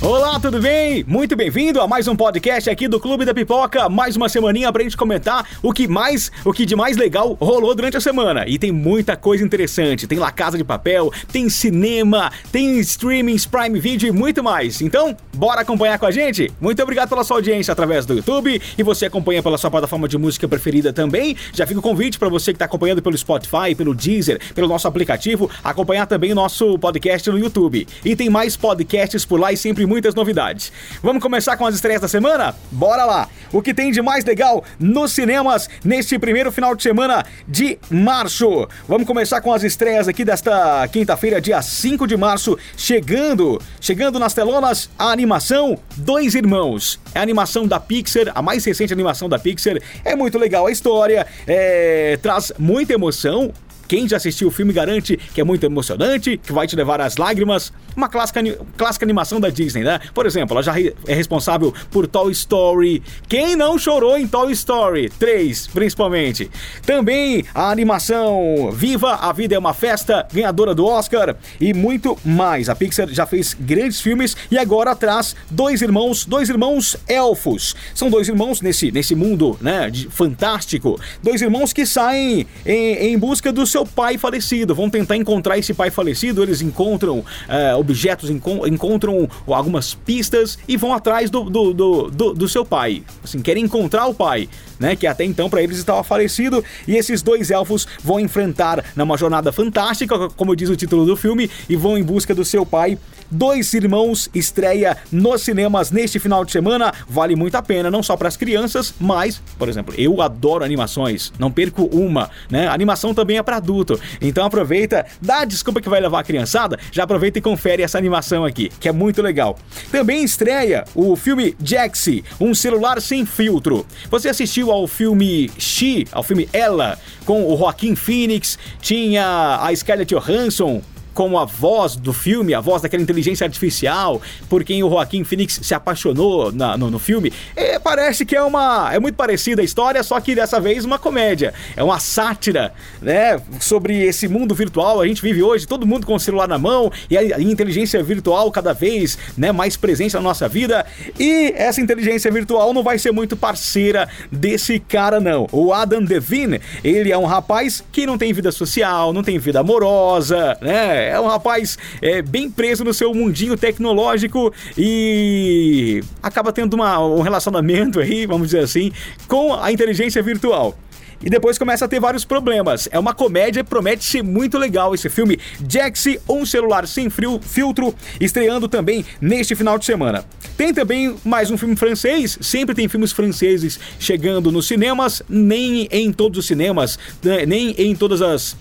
Olá, tudo bem? Muito bem-vindo a mais um podcast aqui do Clube da Pipoca. Mais uma semaninha pra gente comentar o que mais, o que de mais legal rolou durante a semana. E tem muita coisa interessante. Tem La Casa de Papel, tem cinema, tem streaming, Prime Video e muito mais. Então, bora acompanhar com a gente? Muito obrigado pela sua audiência através do YouTube e você acompanha pela sua plataforma de música preferida também. Já fica o convite para você que está acompanhando pelo Spotify, pelo Deezer, pelo nosso aplicativo, acompanhar também o nosso podcast no YouTube. E tem mais podcasts por lá e sempre muitas novidades. Vamos começar com as estreias da semana? Bora lá! O que tem de mais legal nos cinemas neste primeiro final de semana de março? Vamos começar com as estreias aqui desta quinta-feira, dia 5 de março, chegando, chegando nas telonas a animação Dois Irmãos. É a animação da Pixar, a mais recente animação da Pixar. É muito legal a história, é, traz muita emoção, quem já assistiu o filme garante que é muito emocionante, que vai te levar às lágrimas. Uma clássica, clássica animação da Disney, né? Por exemplo, ela já é responsável por Toy Story. Quem não chorou em Toy Story 3, principalmente? Também a animação Viva, a Vida é uma Festa, ganhadora do Oscar e muito mais. A Pixar já fez grandes filmes e agora traz dois irmãos, dois irmãos elfos. São dois irmãos nesse, nesse mundo, né, fantástico. Dois irmãos que saem em, em busca do seu seu pai falecido. Vão tentar encontrar esse pai falecido. Eles encontram é, objetos, enco encontram algumas pistas e vão atrás do, do, do, do, do seu pai. Assim, querem encontrar o pai, né? Que até então para eles estava falecido. E esses dois elfos vão enfrentar numa jornada fantástica, como diz o título do filme, e vão em busca do seu pai. Dois Irmãos estreia nos cinemas neste final de semana. Vale muito a pena, não só para as crianças, mas, por exemplo, eu adoro animações, não perco uma, né? A animação também é para adulto. Então aproveita, dá a desculpa que vai levar a criançada, já aproveita e confere essa animação aqui, que é muito legal. Também estreia o filme Jaxi, um celular sem filtro. Você assistiu ao filme She, ao filme Ela, com o Joaquim Phoenix, tinha a Scarlett Johansson como a voz do filme, a voz daquela inteligência artificial, por quem o Joaquim Phoenix se apaixonou na, no, no, filme. E parece que é uma. É muito parecida a história, só que dessa vez uma comédia. É uma sátira, né? Sobre esse mundo virtual. A gente vive hoje, todo mundo com o celular na mão, e a, inteligência virtual cada vez né, mais presente na nossa vida. E essa inteligência virtual não vai ser muito parceira desse cara, não. O Adam Devine, ele é um rapaz que não tem vida social, não tem vida amorosa, né? É um rapaz é, bem preso no seu mundinho tecnológico e acaba tendo uma, um relacionamento aí, vamos dizer assim, com a inteligência virtual e depois começa a ter vários problemas. É uma comédia, promete ser muito legal esse filme. Jaxi, um celular sem frio, filtro, estreando também neste final de semana. Tem também mais um filme francês, sempre tem filmes franceses chegando nos cinemas, nem em todos os cinemas, né, nem em todas as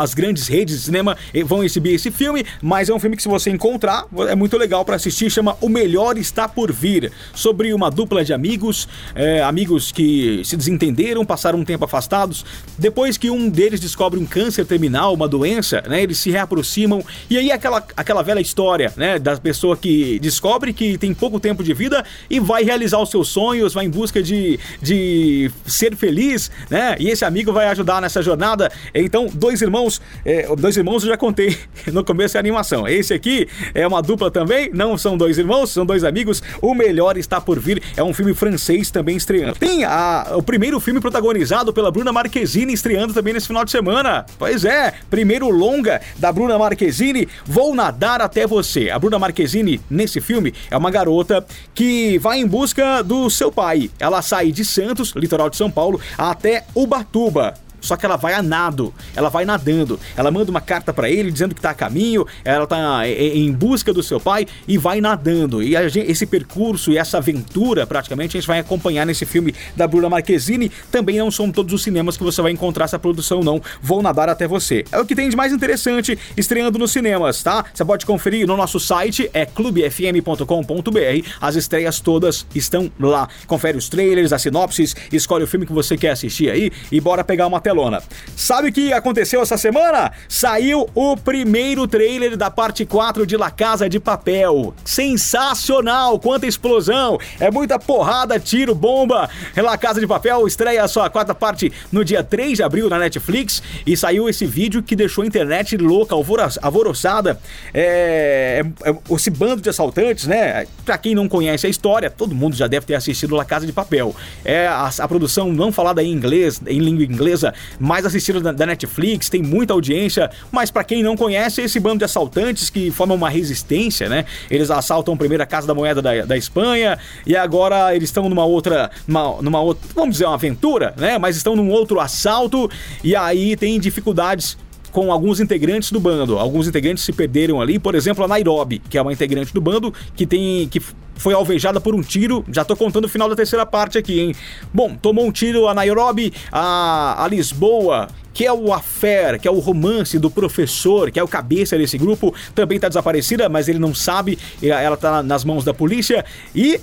as grandes redes de cinema vão exibir esse filme, mas é um filme que se você encontrar é muito legal para assistir. Chama O Melhor Está por Vir, sobre uma dupla de amigos, é, amigos que se desentenderam, passaram um tempo afastados. Depois que um deles descobre um câncer terminal, uma doença, né, eles se reaproximam e aí aquela aquela velha história, né, da pessoa que descobre que tem pouco tempo de vida e vai realizar os seus sonhos, vai em busca de, de ser feliz, né? E esse amigo vai ajudar nessa jornada. Então dois irmãos, é, dois irmãos eu já contei no começo da animação. Esse aqui é uma dupla também, não são dois irmãos, são dois amigos. O melhor está por vir. É um filme francês também estreando. Tem a, o primeiro filme protagonizado pela Bruna Marquezine estreando também nesse final de semana. Pois é, primeiro longa da Bruna Marquezine, Vou Nadar Até Você. A Bruna Marquezine, nesse filme, é uma garota que vai em busca do seu pai. Ela sai de Santos, litoral de São Paulo, até Ubatuba só que ela vai a nado, ela vai nadando. Ela manda uma carta para ele dizendo que tá a caminho, ela tá em busca do seu pai e vai nadando. E gente, esse percurso e essa aventura, praticamente, a gente vai acompanhar nesse filme da Bruna Marquezine. Também não são todos os cinemas que você vai encontrar essa produção, não. Vou nadar até você. É o que tem de mais interessante estreando nos cinemas, tá? Você pode conferir no nosso site, é clubefm.com.br. As estreias todas estão lá. Confere os trailers, as sinopses, escolhe o filme que você quer assistir aí e bora pegar uma tela telona. Sabe o que aconteceu essa semana? Saiu o primeiro trailer da parte 4 de La Casa de Papel. Sensacional! Quanta explosão! É muita porrada, tiro, bomba. La Casa de Papel estreia a sua quarta parte no dia 3 de abril na Netflix e saiu esse vídeo que deixou a internet louca, alvoroçada. É, é, é, esse bando de assaltantes, né? Pra quem não conhece a história, todo mundo já deve ter assistido La Casa de Papel. É a, a produção não falada em inglês, em língua inglesa, mais assistida da, da Netflix, tem muita audiência, mas para quem não conhece, esse bando de assaltantes que formam uma resistência, né? Eles assaltam primeiro a Casa da Moeda da, da Espanha e agora eles estão numa outra, numa, numa outra, vamos dizer, uma aventura, né? Mas estão num outro assalto e aí tem dificuldades com alguns integrantes do bando. Alguns integrantes se perderam ali, por exemplo, a Nairobi, que é uma integrante do bando que tem que foi alvejada por um tiro. Já tô contando o final da terceira parte aqui, hein? Bom, tomou um tiro a Nairobi, a, a Lisboa, que é o affair, que é o romance do professor, que é o cabeça desse grupo, também tá desaparecida, mas ele não sabe, ela tá nas mãos da polícia e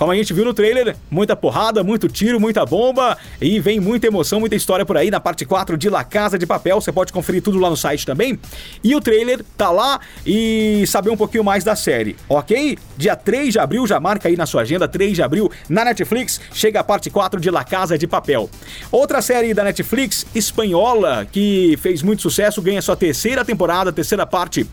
como a gente viu no trailer, muita porrada, muito tiro, muita bomba e vem muita emoção, muita história por aí na parte 4 de La Casa de Papel. Você pode conferir tudo lá no site também. E o trailer tá lá e saber um pouquinho mais da série, ok? Dia 3 de abril, já marca aí na sua agenda, 3 de abril, na Netflix, chega a parte 4 de La Casa de Papel. Outra série da Netflix, espanhola, que fez muito sucesso, ganha sua terceira temporada, terceira parte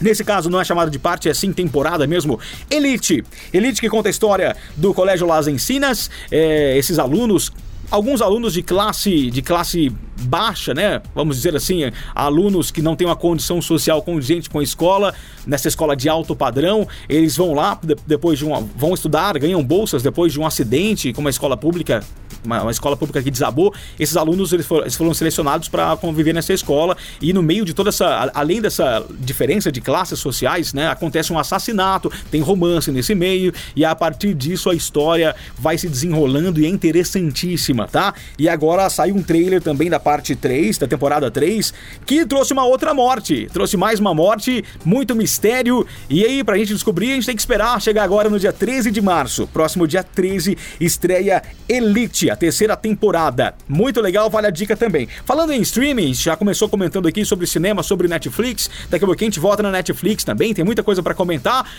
Nesse caso, não é chamado de parte, é sim temporada mesmo. Elite. Elite que conta a história do Colégio Las Encinas, é, esses alunos alguns alunos de classe de classe baixa, né? Vamos dizer assim, alunos que não têm uma condição social condizente com a escola, nessa escola de alto padrão, eles vão lá depois de um vão estudar, ganham bolsas depois de um acidente com uma escola pública uma, uma, escola pública que desabou, esses alunos eles foram, eles foram selecionados para conviver nessa escola. E no meio de toda essa, além dessa diferença de classes sociais, né, acontece um assassinato, tem romance nesse meio e a partir disso a história vai se desenrolando e é interessantíssima, tá? E agora sai um trailer também da parte 3, da temporada 3, que trouxe uma outra morte, trouxe mais uma morte, muito mistério e aí pra gente descobrir a gente tem que esperar chegar agora no dia 13 de março, próximo dia 13 estreia Elite a terceira temporada. Muito legal, vale a dica também. Falando em streaming, já começou comentando aqui sobre cinema, sobre Netflix. Daqui a pouquinho a gente volta na Netflix também, tem muita coisa para comentar.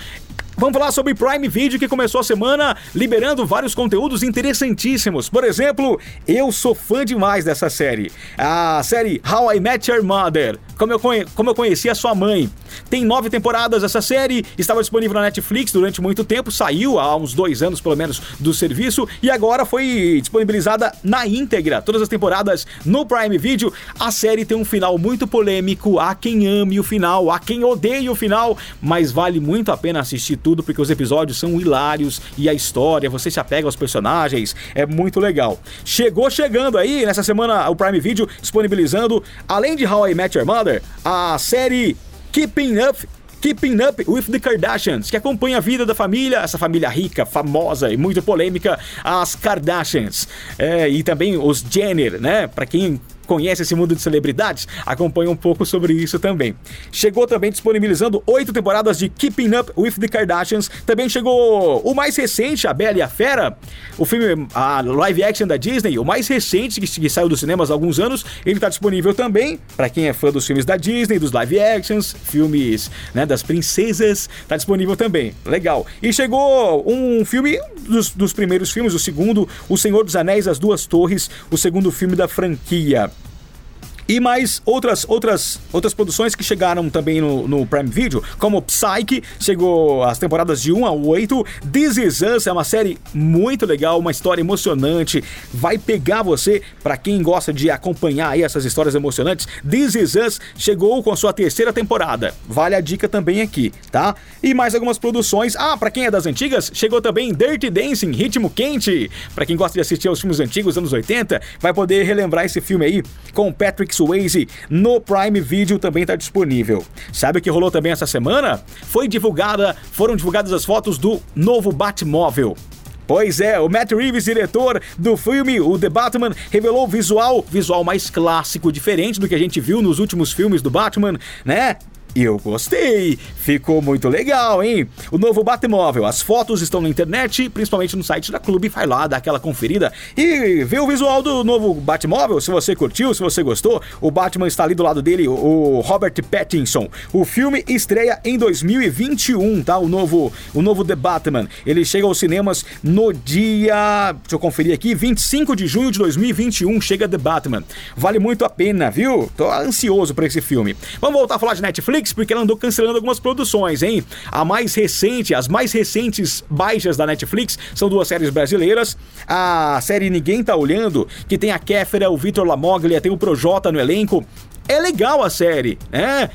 Vamos falar sobre Prime Video que começou a semana liberando vários conteúdos interessantíssimos. Por exemplo, eu sou fã demais dessa série. A série How I Met Your Mother. Como eu, como eu conheci a sua mãe. Tem nove temporadas essa série, estava disponível na Netflix durante muito tempo, saiu há uns dois anos pelo menos do serviço e agora foi disponibilizada na íntegra, todas as temporadas no Prime Video. A série tem um final muito polêmico, há quem ame o final, há quem odeie o final, mas vale muito a pena assistir tudo porque os episódios são hilários e a história, você se apega aos personagens, é muito legal. Chegou chegando aí nessa semana o Prime Video disponibilizando, além de How I Met Your Mother, a série Keeping Up Keeping Up with the Kardashians, que acompanha a vida da família, essa família rica, famosa e muito polêmica, as Kardashians. É, e também os Jenner, né? Para quem conhece esse mundo de celebridades, acompanha um pouco sobre isso também. Chegou também disponibilizando oito temporadas de Keeping Up with the Kardashians. Também chegou o mais recente, A Bela e a Fera, o filme, a live action da Disney, o mais recente que, que saiu dos cinemas há alguns anos. Ele está disponível também para quem é fã dos filmes da Disney, dos live actions, filmes né, das princesas. Está disponível também. Legal. E chegou um filme dos, dos primeiros filmes, o segundo, O Senhor dos Anéis, As Duas Torres, o segundo filme da franquia. E mais outras outras outras produções que chegaram também no, no Prime Video, como Psyche, chegou as temporadas de 1 a 8. This Is Us é uma série muito legal, uma história emocionante, vai pegar você para quem gosta de acompanhar aí essas histórias emocionantes. This Is Us chegou com sua terceira temporada. Vale a dica também aqui, tá? E mais algumas produções. Ah, para quem é das antigas, chegou também Dirty Dancing, Ritmo Quente. Para quem gosta de assistir aos filmes antigos, anos 80, vai poder relembrar esse filme aí com Patrick Swayze no Prime Video também está disponível. Sabe o que rolou também essa semana? Foi divulgada, foram divulgadas as fotos do novo Batmóvel. Pois é, o Matt Reeves, diretor do filme O The Batman, revelou o visual, visual mais clássico, diferente do que a gente viu nos últimos filmes do Batman, né? Eu gostei. Ficou muito legal, hein? O novo Batmóvel. As fotos estão na internet, principalmente no site da Clube. Vai lá, dá aquela conferida e vê o visual do novo Batmóvel. Se você curtiu, se você gostou, o Batman está ali do lado dele, o Robert Pattinson. O filme estreia em 2021, tá? O novo, o novo The Batman. Ele chega aos cinemas no dia. Deixa eu conferir aqui, 25 de junho de 2021. Chega The Batman. Vale muito a pena, viu? Tô ansioso para esse filme. Vamos voltar a falar de Netflix, porque ela andou cancelando algumas produções, hein? A mais recente, as mais recentes baixas da Netflix são duas séries brasileiras. A série Ninguém Tá Olhando, que tem a Kéfera, o Vitor Lamoglia, tem o Projota no elenco. É legal a série, né?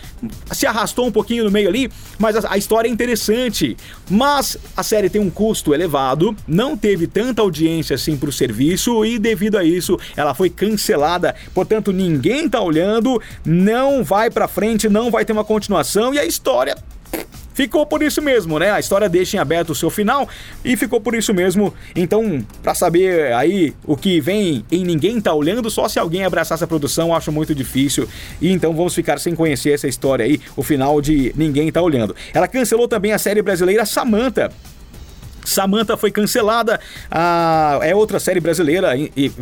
Se arrastou um pouquinho no meio ali, mas a, a, história é interessante. Mas a série tem um custo elevado, não teve tanta audiência assim pro serviço e devido a isso ela foi cancelada. Portanto, ninguém tá olhando, não vai pra frente, não vai ter uma continuação e a história ficou por isso mesmo, né? A história deixa em aberto o seu final e ficou por isso mesmo. Então, para saber aí o que vem em Ninguém Tá Olhando, só se alguém abraçar essa produção, acho muito difícil. E então vamos ficar sem conhecer essa história aí, o final de Ninguém Tá Olhando. Ela cancelou também a série brasileira Samantha. Samantha foi cancelada, ah, é outra série brasileira e, e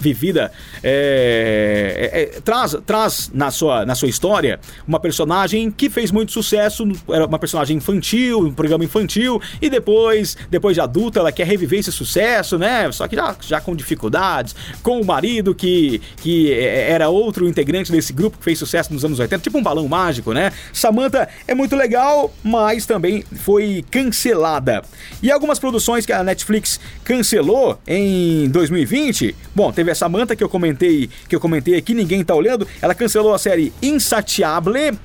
vivida é, é, é, traz, traz na, sua, na sua história uma personagem que fez muito sucesso, era uma personagem infantil, um programa infantil, e depois, depois de adulta, ela quer reviver esse sucesso, né? Só que já, já com dificuldades, com o marido que, que é, era outro integrante desse grupo que fez sucesso nos anos 80, tipo um balão mágico, né? Samantha é muito legal, mas também foi cancelada. E algumas produções que a Netflix cancelou em 2020, bom, teve a Samantha que eu comentei, que eu comentei aqui, ninguém tá olhando, ela cancelou a série Insatiable,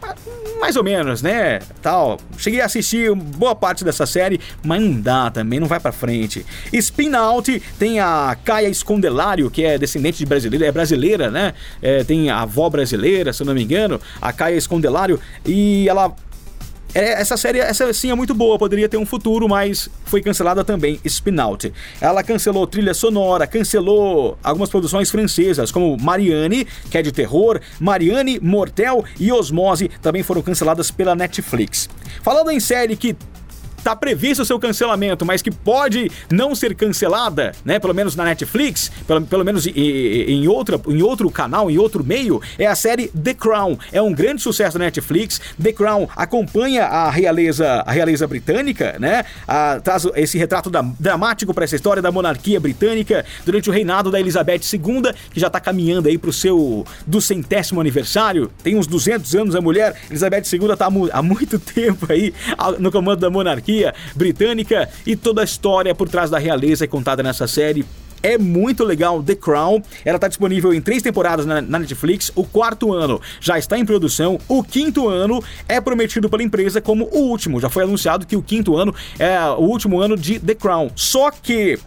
mais ou menos, né? Tal. Cheguei a assistir boa parte dessa série, mas não dá também, não vai para frente. Spin Out tem a Caia Escondelário, que é descendente de brasileira, é brasileira, né? É, tem a avó brasileira, se eu não me engano, a Caia Escondelário, e ela essa série, essa sim é muito boa, poderia ter um futuro, mas foi cancelada também. Spinout. Ela cancelou trilha sonora, cancelou algumas produções francesas, como Marianne, que é de terror, Marianne, Mortel e Osmose também foram canceladas pela Netflix. Falando em série que está previsto o seu cancelamento, mas que pode não ser cancelada, né? Pelo menos na Netflix, pelo, pelo menos em, outra, em outro canal, em outro meio, é a série The Crown. É um grande sucesso da Netflix. The Crown acompanha a realeza, a realeza britânica, né? A, traz esse retrato da, dramático para essa história da monarquia britânica durante o reinado da Elizabeth II, que já está caminhando aí para o seu do centésimo aniversário. Tem uns 200 anos a mulher. Elizabeth II está há muito tempo aí no comando da monarquia monarquia britânica e toda a história por trás da realeza é contada nessa série é muito legal. The Crown, ela está disponível em três temporadas na, na, Netflix. O quarto ano já está em produção. O quinto ano é prometido pela empresa como o último. Já foi anunciado que o quinto ano é o último ano de The Crown. Só que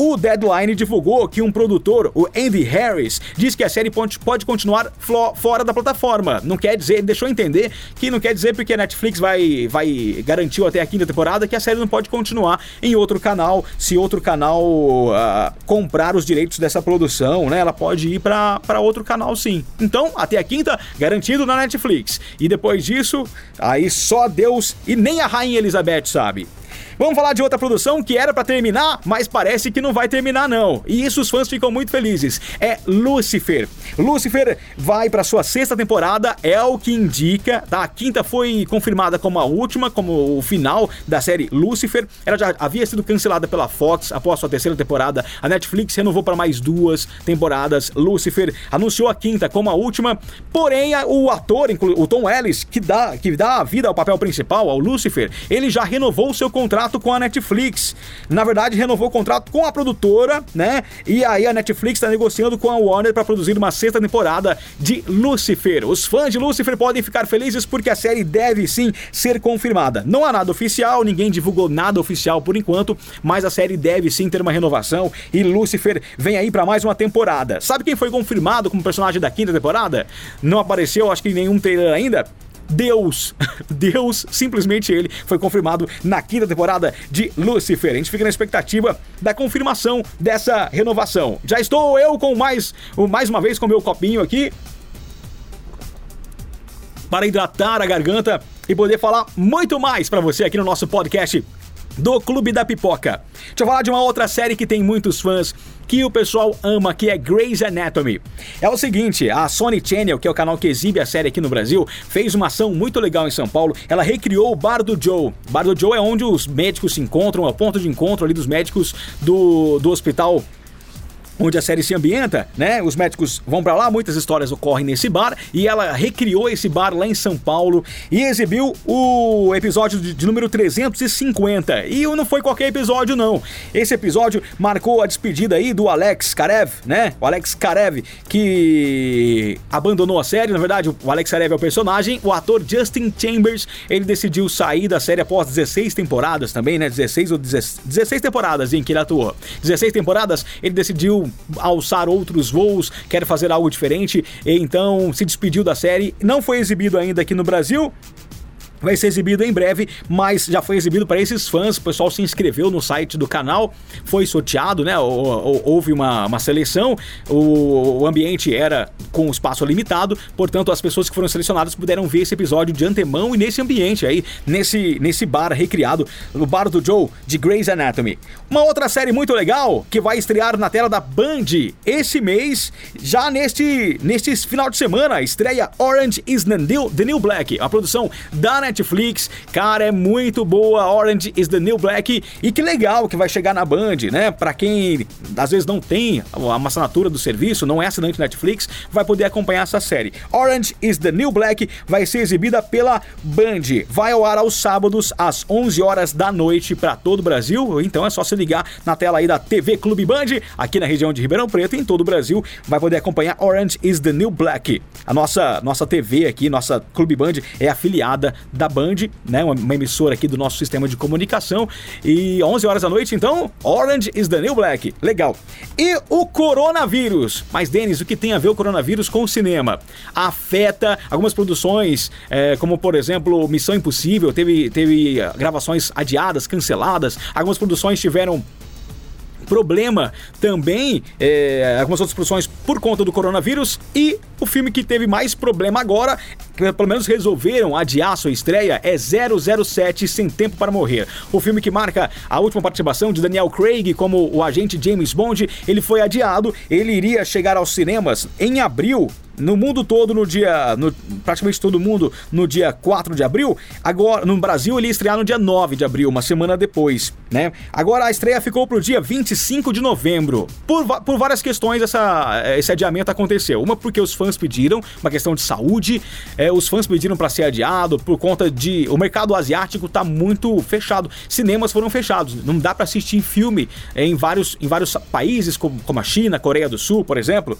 o Deadline divulgou que um produtor, o Andy Harris, diz que a série pode, continuar fora da plataforma. Não quer dizer, deixou entender que não quer dizer porque a Netflix vai, vai garantiu até a quinta temporada que a série não pode continuar em outro canal, se outro canal uh, comprar os direitos dessa produção, né? Ela pode ir para outro canal sim. Então, até a quinta, garantido na Netflix. E depois disso, aí só Deus e nem a Rainha Elizabeth sabe. Vamos falar de outra produção que era para terminar, mas parece que não vai terminar não. E isso os fãs ficam muito felizes. É Lucifer. Lucifer vai para sua sexta temporada, é o que indica, tá? A quinta foi confirmada como a última, como o final da série Lucifer. Ela já havia sido cancelada pela Fox após sua terceira temporada. A Netflix renovou para mais duas temporadas. Lucifer anunciou a quinta como a última, porém o ator, o Tom Ellis, que dá que dá vida ao papel principal, ao Lucifer, ele já renovou seu contrato contrato com a Netflix. Na verdade, renovou o contrato com a produtora, né? E aí a Netflix está negociando com a Warner para produzir uma sexta temporada de Lucifer. Os fãs de Lucifer podem ficar felizes porque a série deve sim ser confirmada. Não há nada oficial, ninguém divulgou nada oficial por enquanto, mas a série deve sim ter uma renovação e Lucifer vem aí para mais uma temporada. Sabe quem foi confirmado como personagem da quinta temporada? Não apareceu, acho que em nenhum trailer ainda. Deus, Deus, simplesmente ele, foi confirmado na quinta temporada de Lucifer. A gente fica na expectativa da confirmação dessa renovação. Já estou eu com mais, mais uma vez com meu copinho aqui para hidratar a garganta e poder falar muito mais para você aqui no nosso podcast do Clube da Pipoca. Deixa eu falar de uma outra série que tem muitos fãs, que o pessoal ama, que é Grey's Anatomy. É o seguinte, a Sony Channel, que é o canal que exibe a série aqui no Brasil, fez uma ação muito legal em São Paulo. Ela recriou o Bar do Joe. Bar do Joe é onde os médicos se encontram, é o ponto de encontro ali dos médicos do, do hospital onde a série se ambienta, né? Os médicos vão para lá, muitas histórias ocorrem nesse bar e ela recriou esse bar lá em São Paulo e exibiu o episódio de, de número 350. E não foi qualquer episódio não. Esse episódio marcou a despedida aí do Alex Karev, né? O Alex Karev que abandonou a série, na verdade, o Alex Karev é o personagem, o ator Justin Chambers, ele decidiu sair da série após 16 temporadas também, né? 16 ou 16, 16 temporadas em que ele atuou. 16 temporadas, ele decidiu alçar outros voos, quer fazer algo diferente, então se despediu da série. Não foi exibido ainda aqui no Brasil, vai ser exibido em breve, mas já foi exibido para esses fãs. O pessoal se inscreveu no site do canal, foi sorteado, né? Houve uma, uma seleção, o, ambiente era com espaço limitado, portanto, as pessoas que foram selecionadas puderam ver esse episódio de antemão e nesse ambiente aí, nesse, nesse bar recriado, o bar do Joe de Grey's Anatomy. Uma outra série muito legal que vai estrear na tela da Band esse mês, já neste, neste final de semana, estreia Orange is the New, the New Black, a produção da Netflix. Cara, é muito boa. Orange is the New Black. E que legal que vai chegar na Band, né? Para quem às vezes não tem a assinatura do serviço, não é assinante Netflix, vai poder acompanhar essa série. Orange is the New Black vai ser exibida pela Band. Vai ao ar aos sábados às 11 horas da noite para todo o Brasil. Então é só se ligar na tela aí da TV Clube Band, aqui na região de Ribeirão Preto, em todo o Brasil, vai poder acompanhar Orange is the New Black. A nossa nossa TV aqui, nossa Clube Band é afiliada da Band, né? Uma, uma, emissora aqui do nosso sistema de comunicação. E 11 horas da noite, então, Orange is the New Black. Legal. E o coronavírus. Mas, Denis, o que tem a ver o coronavírus com o cinema? Afeta algumas produções, é, como por exemplo Missão Impossível, teve, teve gravações adiadas, canceladas. Algumas produções tiveram problema também, é, algumas outras produções por conta do coronavírus e o filme que teve mais problema agora, que pelo menos resolveram adiar sua estreia, é 007 Sem Tempo para Morrer. O filme que marca a última participação de Daniel Craig como o agente James Bond, ele foi adiado, ele iria chegar aos cinemas em abril no mundo todo no dia. No, praticamente todo mundo no dia 4 de abril. Agora, no Brasil, ele ia estrear no dia 9 de abril, uma semana depois, né? Agora a estreia ficou pro dia 25 de novembro. Por, por várias questões, essa, esse adiamento aconteceu. Uma porque os fãs pediram, uma questão de saúde. É, os fãs pediram para ser adiado por conta de. O mercado asiático tá muito fechado. Cinemas foram fechados. Não dá para assistir filme em vários, em vários países, como, como a China, Coreia do Sul, por exemplo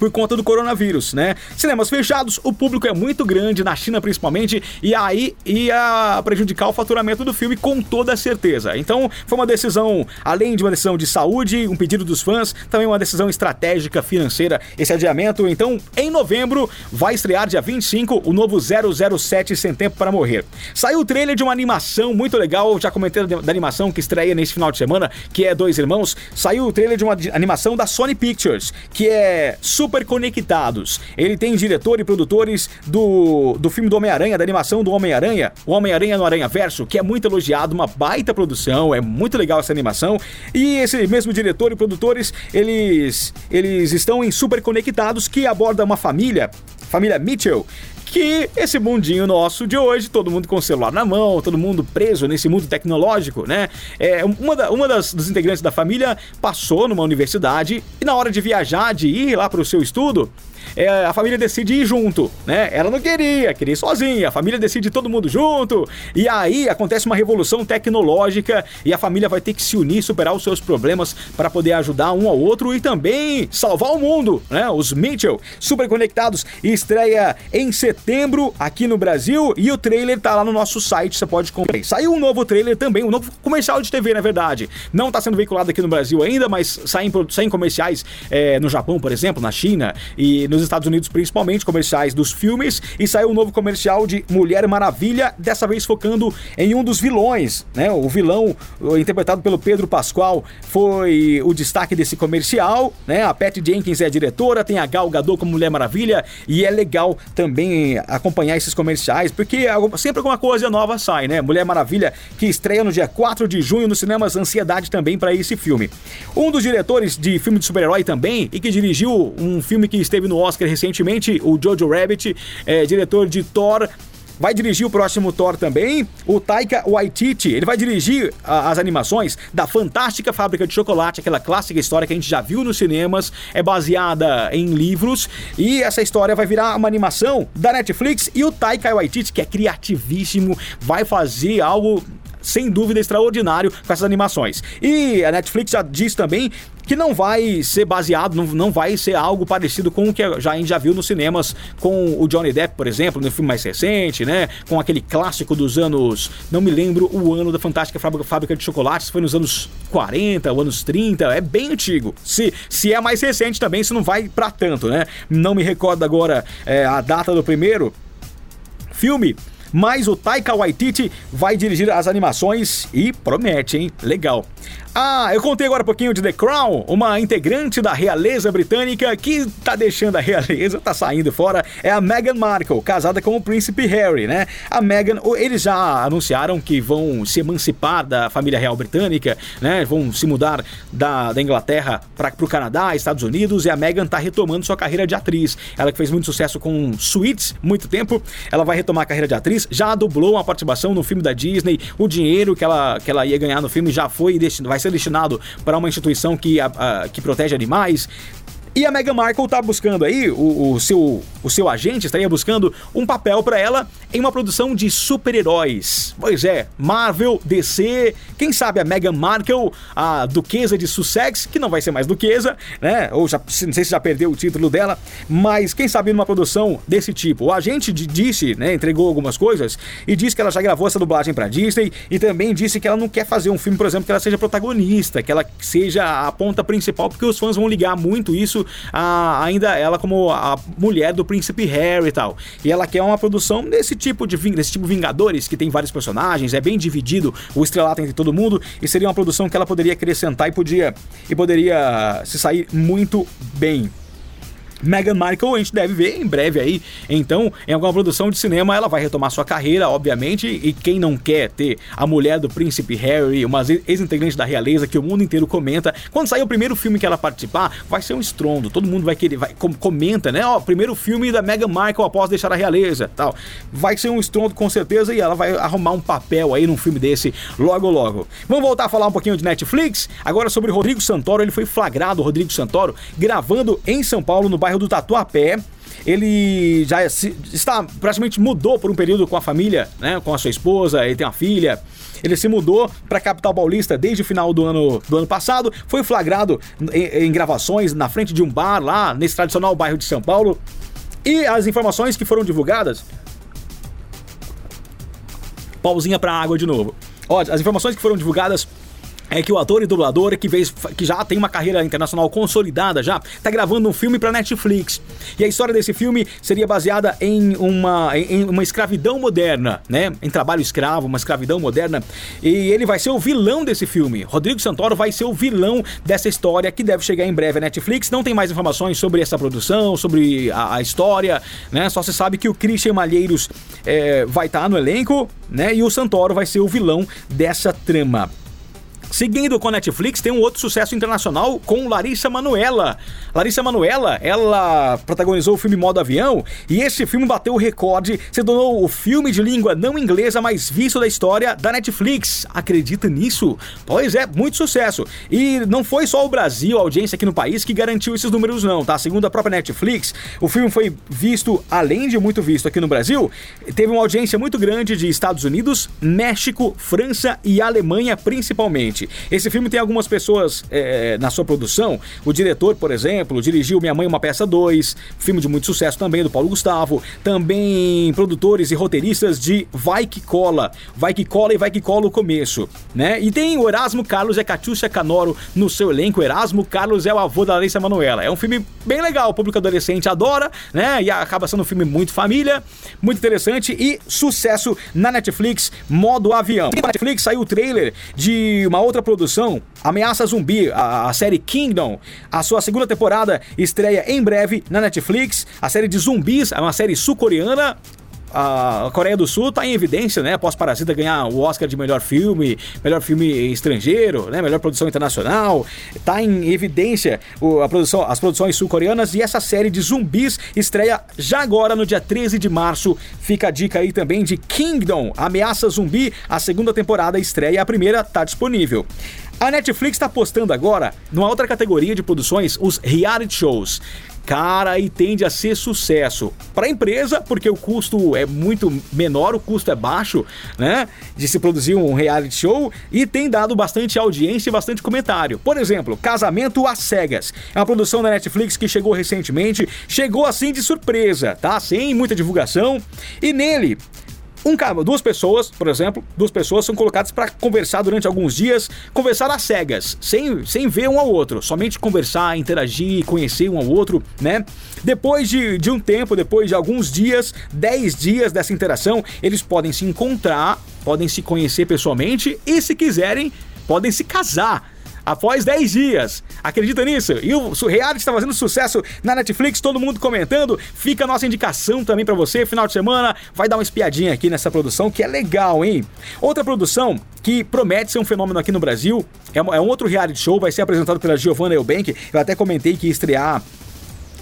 por conta do coronavírus, né? Cinemas fechados, o público é muito grande, na China principalmente, e aí ia prejudicar o faturamento do filme com toda certeza. Então, foi uma decisão, além de uma decisão de saúde, um pedido dos fãs, também uma decisão estratégica financeira, esse adiamento. Então, em novembro, vai estrear dia 25 o novo 007 Sem Tempo para Morrer. Saiu o trailer de uma animação muito legal, já comentei da animação que estreia nesse final de semana, que é Dois Irmãos. Saiu o trailer de uma animação da Sony Pictures, que é super super conectados. Ele tem diretor e produtores do, do filme do Homem-Aranha, da animação do Homem-Aranha, o Homem-Aranha no Aranha Verso, que é muito elogiado, uma baita produção, é muito legal essa animação. E esse mesmo diretor e produtores, eles, eles estão em Super Conectados, que aborda uma família, família Mitchell, que esse mundinho nosso de hoje, todo mundo com o celular na mão, todo mundo preso nesse mundo tecnológico, né? É, uma da, uma das, dos integrantes da família passou numa universidade e na hora de viajar, de ir lá para o seu estudo, é, a família decide ir junto, né? Ela não queria, queria ir sozinha. A família decide todo mundo junto. E aí acontece uma revolução tecnológica e a família vai ter que se unir, superar os seus problemas para poder ajudar um ao outro e também salvar o mundo, né? Os Mitchell, super conectados, estreia em setembro aqui no Brasil e o trailer tá lá no nosso site, você pode comprar. Saiu um novo trailer também, um novo comercial de TV, na verdade. Não tá sendo veiculado aqui no Brasil ainda, mas saem, saem comerciais é, no Japão, por exemplo, na China e nos Estados Unidos principalmente, comerciais dos filmes, e saiu um novo comercial de Mulher Maravilha, dessa vez focando em um dos vilões, né? O vilão interpretado pelo Pedro Pascoal foi o destaque desse comercial, né? A Patty Jenkins é a diretora, tem a Gal Gadot como Mulher Maravilha e é legal também acompanhar esses comerciais, porque sempre alguma coisa nova sai, né? Mulher Maravilha que estreia no dia 4 de junho nos cinemas Ansiedade também para esse filme. Um dos diretores de filme de super-herói também e que dirigiu um filme que esteve no Oscar recentemente, o Jojo Rabbit, é, diretor de Thor vai dirigir o próximo Thor também, o Taika Waititi. Ele vai dirigir a, as animações da Fantástica Fábrica de Chocolate, aquela clássica história que a gente já viu nos cinemas, é baseada em livros e essa história vai virar uma animação da Netflix e o Taika Waititi, que é criativíssimo, vai fazer algo sem dúvida extraordinário com essas animações. E a Netflix já diz também que não vai ser baseado, não, não vai ser algo parecido com o que já, a gente já viu nos cinemas com o Johnny Depp, por exemplo, no filme mais recente, né? Com aquele clássico dos anos. Não me lembro o ano da Fantástica Fábrica de Chocolates, foi nos anos 40 ou anos 30, é bem antigo. Se, se é mais recente também, isso não vai para tanto, né? Não me recordo agora é, a data do primeiro filme, mas o Taika Waititi vai dirigir as animações e promete, hein? Legal. Ah, eu contei agora um pouquinho de The Crown, uma integrante da realeza britânica que tá deixando a realeza, tá saindo fora, é a Meghan Markle, casada com o príncipe Harry, né? A Meghan, eles já anunciaram que vão se emancipar da família real britânica, né? Vão se mudar da, da Inglaterra para o Canadá, Estados Unidos, e a Meghan tá retomando sua carreira de atriz. Ela que fez muito sucesso com Suits, muito tempo, ela vai retomar a carreira de atriz, já dublou uma participação no filme da Disney, o dinheiro que ela, que ela ia ganhar no filme já foi vai ser destinado para uma instituição que, a, a, que protege animais. E a Meghan Markle tá buscando aí, o, o, seu, o seu agente estaria buscando um papel para ela em uma produção de super-heróis. Pois é, Marvel, DC, quem sabe a Meghan Markle, a duquesa de Sussex, que não vai ser mais duquesa, né? Ou já, não sei se já perdeu o título dela, mas quem sabe numa produção desse tipo. O agente disse, né, entregou algumas coisas e disse que ela já gravou essa dublagem para Disney e também disse que ela não quer fazer um filme, por exemplo, que ela seja protagonista, que ela seja a ponta principal, porque os fãs vão ligar muito isso a, ainda ela como a mulher do príncipe Harry e tal. E ela quer uma produção desse tipo de desse tipo Vingadores, que tem vários personagens, é bem dividido o estrelato entre todo mundo, e seria uma produção que ela poderia acrescentar e podia e poderia se sair muito bem. Meghan Markle a gente deve ver em breve aí. Então, em alguma produção de cinema, ela vai retomar sua carreira, obviamente. E quem não quer ter a mulher do príncipe Harry, uma ex-integrante da realeza que o mundo inteiro comenta, quando sair o primeiro filme que ela participar, vai ser um estrondo. Todo mundo vai querer, vai, comenta, né? Ó, primeiro filme da Meghan Markle após deixar a realeza, tal. Vai ser um estrondo com certeza e ela vai arrumar um papel aí num filme desse logo logo. Vamos voltar a falar um pouquinho de Netflix. Agora sobre Rodrigo Santoro, ele foi flagrado, Rodrigo Santoro, gravando em São Paulo, no bairro bairro do Tatuapé. Ele já está praticamente mudou por um período com a família, né, com a sua esposa, ele tem uma filha. Ele se mudou para a capital paulista desde o final do ano, do ano passado. Foi flagrado em, em gravações na frente de um bar lá nesse tradicional bairro de São Paulo. E as informações que foram divulgadas. Pauzinha para água de novo. Ó, as informações que foram divulgadas é que o ator e dublador que, fez, que já tem uma carreira internacional consolidada já, tá gravando um filme para Netflix. E a história desse filme seria baseada em uma, em uma escravidão moderna, né? Em trabalho escravo, uma escravidão moderna. E ele vai ser o vilão desse filme. Rodrigo Santoro vai ser o vilão dessa história que deve chegar em breve à Netflix. Não tem mais informações sobre essa produção, sobre a, a história, né? Só se sabe que o Christian Malheiros é, vai estar tá no elenco, né? E o Santoro vai ser o vilão dessa trama. Seguindo com a Netflix, tem um outro sucesso internacional com Larissa Manuela. Larissa Manuela, ela protagonizou o filme Modo Avião e esse filme bateu o recorde, se tornou o filme de língua não inglesa mais visto da história da Netflix. Acredita nisso? Pois é, muito sucesso. E não foi só o Brasil, a audiência aqui no país, que garantiu esses números não, tá? Segundo a própria Netflix, o filme foi visto, além de muito visto aqui no Brasil, teve uma audiência muito grande de Estados Unidos, México, França e Alemanha principalmente. Esse filme tem algumas pessoas é, na sua produção. O diretor, por exemplo, dirigiu Minha Mãe Uma Peça 2, filme de muito sucesso também do Paulo Gustavo. Também produtores e roteiristas de Vai Que Cola. Vai Que Cola e Vai Que Cola o começo, né? E tem o Erasmo Carlos e a Catiúcia Canoro no seu elenco. Erasmo Carlos é o avô da Larissa Manoela. É um filme bem legal, o público adolescente adora, né? E acaba sendo um filme muito família, muito interessante e sucesso na Netflix, modo avião. Na Netflix saiu o trailer de uma outra produção, Ameaça Zumbi, a, a série Kingdom. A sua segunda temporada estreia em breve na Netflix. A série de zumbis é uma série sul-coreana a Coreia do Sul está em evidência, né? Após Parasita ganhar o Oscar de melhor filme, melhor filme estrangeiro, né? Melhor produção internacional. Está em evidência o, a produção, as produções sul-coreanas e essa série de zumbis estreia já agora no dia 13 de março. Fica a dica aí também de Kingdom, Ameaça Zumbi. A segunda temporada estreia, a primeira está disponível. A Netflix está postando agora, numa outra categoria de produções, os reality shows cara e tende a ser sucesso. Para a empresa, porque o custo é muito menor, o custo é baixo, né? De se produzir um reality show e tem dado bastante audiência e bastante comentário. Por exemplo, Casamento às Cegas. É uma produção da Netflix que chegou recentemente, chegou assim de surpresa, tá? Sem muita divulgação. E nele um cara, duas pessoas, por exemplo, duas pessoas são colocadas para conversar durante alguns dias, conversar às cegas, sem, sem ver um ao outro, somente conversar, interagir, conhecer um ao outro, né? Depois de, de um tempo, depois de alguns dias, 10 dias dessa interação, eles podem se encontrar, podem se conhecer pessoalmente e, se quiserem, podem se casar após 10 dias. Acredita nisso? E o reality está fazendo sucesso na Netflix, todo mundo comentando. Fica a nossa indicação também para você, final de semana, vai dar uma espiadinha aqui nessa produção que é legal, hein? Outra produção que promete ser um fenômeno aqui no Brasil é um, é outro reality show, vai ser apresentado pela Giovanna Eubank. Eu até comentei que ia estrear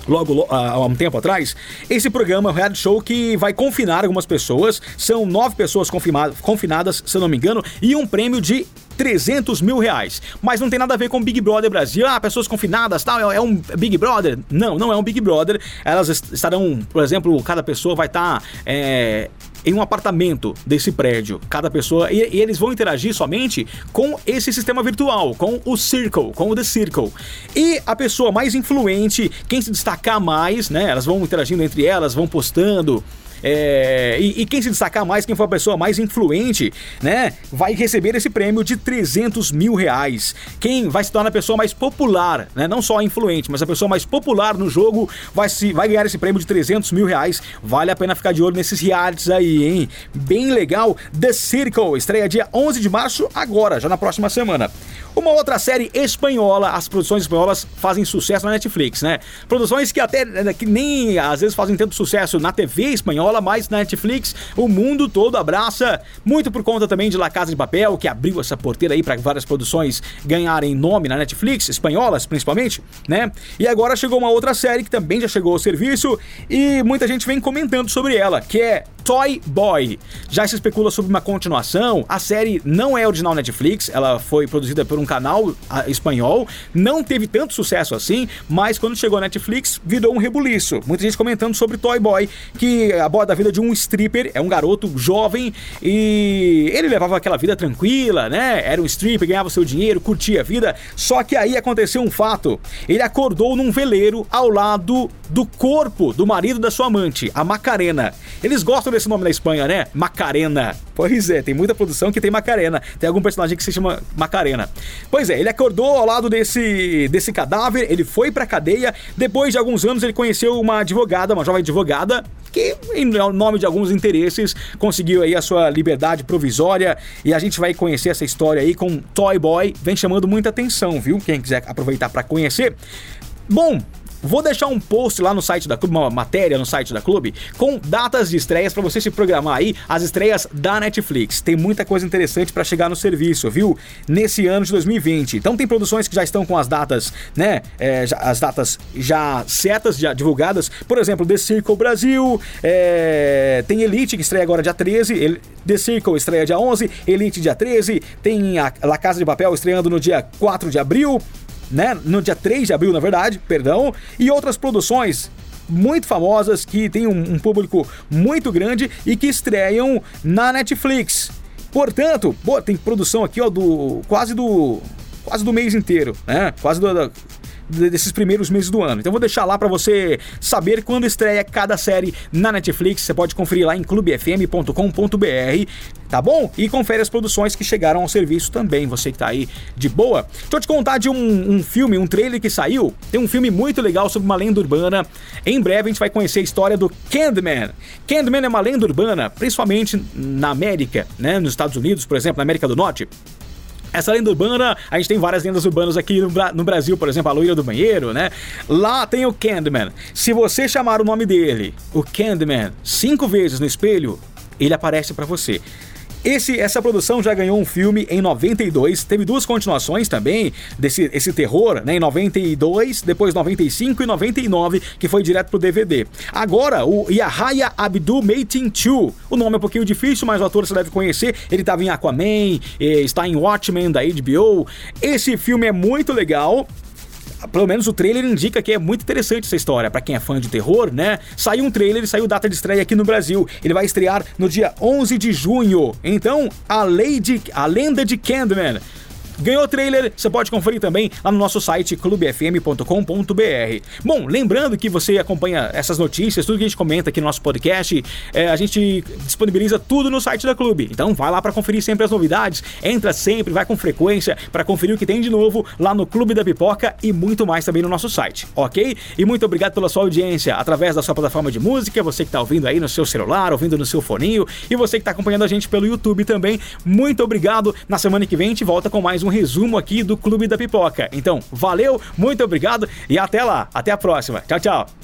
logo há um tempo atrás, esse programa é um reality show que vai confinar algumas pessoas. São nove pessoas confinadas, se eu não me engano, e um prêmio de 300 mil reais. Mas não tem nada a ver com Big Brother Brasil. Ah, pessoas confinadas, tal, é um Big Brother. Não, não é um Big Brother. Elas estarão, por exemplo, cada pessoa vai estar. Tá, é, em um apartamento desse prédio, cada pessoa, e, e, eles vão interagir somente com esse sistema virtual, com o Circle, com o The Circle. E a pessoa mais influente, quem se destacar mais, né? Elas vão interagindo entre elas, vão postando é, e, e, quem se destacar mais, quem for a pessoa mais influente, né, vai receber esse prêmio de 300 mil reais. Quem vai se tornar a pessoa mais popular, né, não só influente, mas a pessoa mais popular no jogo vai, se, vai ganhar esse prêmio de 300 mil reais. Vale a pena ficar de olho nesses realities aí, hein? Bem legal. The Circle estreia dia 11 de março, agora, já na próxima semana. Uma outra série espanhola, as produções espanholas fazem sucesso na Netflix, né? Produções que até né, que nem às vezes fazem tanto sucesso na TV espanhola, mas na Netflix o mundo todo abraça, muito por conta também de La Casa de Papel, que abriu essa porteira aí para várias produções ganharem nome na Netflix, espanholas principalmente, né? E agora chegou uma outra série que também já chegou ao serviço e muita gente vem comentando sobre ela, que é Toy Boy. Já se especula sobre uma continuação. A série não é original Netflix, ela foi produzida por um canal espanhol, não teve tanto sucesso assim, mas quando chegou a Netflix virou um rebuliço. Muita gente comentando sobre Toy Boy, que aborda a vida de um stripper, é um garoto jovem e ele levava aquela vida tranquila, né? Era um stripper, ganhava seu dinheiro, curtia a vida. Só que aí aconteceu um fato. Ele acordou num veleiro ao lado do corpo do marido da sua amante, a Macarena. Eles gostam desse nome na Espanha, né? Macarena. Pois é, tem muita produção que tem Macarena. Tem algum personagem que se chama Macarena. Pois é, ele acordou ao lado desse, desse cadáver, ele foi pra cadeia. Depois de alguns anos, ele conheceu uma advogada, uma jovem advogada, que, em nome de alguns interesses, conseguiu aí a sua liberdade provisória. E a gente vai conhecer essa história aí com Toy Boy. Vem chamando muita atenção, viu? Quem quiser aproveitar para conhecer. Bom, Vou deixar um post lá no site da Clube, uma matéria no site da Clube, com datas de estreias para você se programar aí, as estreias da Netflix. Tem muita coisa interessante para chegar no serviço, viu? Nesse ano de 2020. Então tem produções que já estão com as datas, né? É, já, as datas já certas, já divulgadas. Por exemplo, The Circle Brasil, é, tem Elite que estreia agora dia 13, The Circle estreia dia 11, Elite dia 13, tem a La Casa de Papel estreando no dia 4 de abril né? No dia 3 de abril, na verdade, perdão, e outras produções muito famosas que têm um, um público muito grande e que estreiam na Netflix. Portanto, pô, tem produção aqui, ó, do quase do quase do mês inteiro, né? Quase do, do desses primeiros meses do ano. Então vou deixar lá para você saber quando estreia cada série na Netflix. Você pode conferir lá em clubefm.com.br, tá bom? E confere as produções que chegaram ao serviço também, você que tá aí de boa. Deixa eu te contar de um, um filme, um trailer que saiu. Tem um filme muito legal sobre uma lenda urbana. Em breve a gente vai conhecer a história do Candyman. Candyman é uma lenda urbana, principalmente na América, né? Nos Estados Unidos, por exemplo, na América do Norte. Essa lenda urbana, a gente tem várias lendas urbanas aqui no, no, Brasil, por exemplo, a loira do banheiro, né? Lá tem o Candyman. Se você chamar o nome dele, o Candyman, cinco vezes no espelho, ele aparece para você. Esse, essa produção já ganhou um filme em 92, teve duas continuações também desse esse terror, né, em 92, depois 95 e 99, que foi direto pro DVD. Agora, o Yahya Abdul Mateen 2, o nome é um pouquinho difícil, mas o ator você deve conhecer, ele estava em Aquaman, eh, está em Watchmen da HBO. Esse filme é muito legal, pelo menos o trailer indica que é muito interessante essa história. Para quem é fã de terror, né? Saiu um trailer e saiu data de estreia aqui no Brasil. Ele vai estrear no dia 11 de junho. Então, a Lady, a lenda de Candyman Ganhou o trailer, você pode conferir também lá no nosso site clubefm.com.br. Bom, lembrando que você acompanha essas notícias, tudo que a gente comenta aqui no nosso podcast, é, a gente disponibiliza tudo no site da Clube. Então vai lá para conferir sempre as novidades, entra sempre, vai com frequência para conferir o que tem de novo lá no Clube da Pipoca e muito mais também no nosso site, ok? E muito obrigado pela sua audiência através da sua plataforma de música, você que está ouvindo aí no seu celular, ouvindo no seu foninho e você que está acompanhando a gente pelo YouTube também. Muito obrigado. Na semana que vem a gente volta com mais um um resumo aqui do Clube da Pipoca. Então, valeu, muito obrigado e até lá. Até a próxima. Tchau, tchau.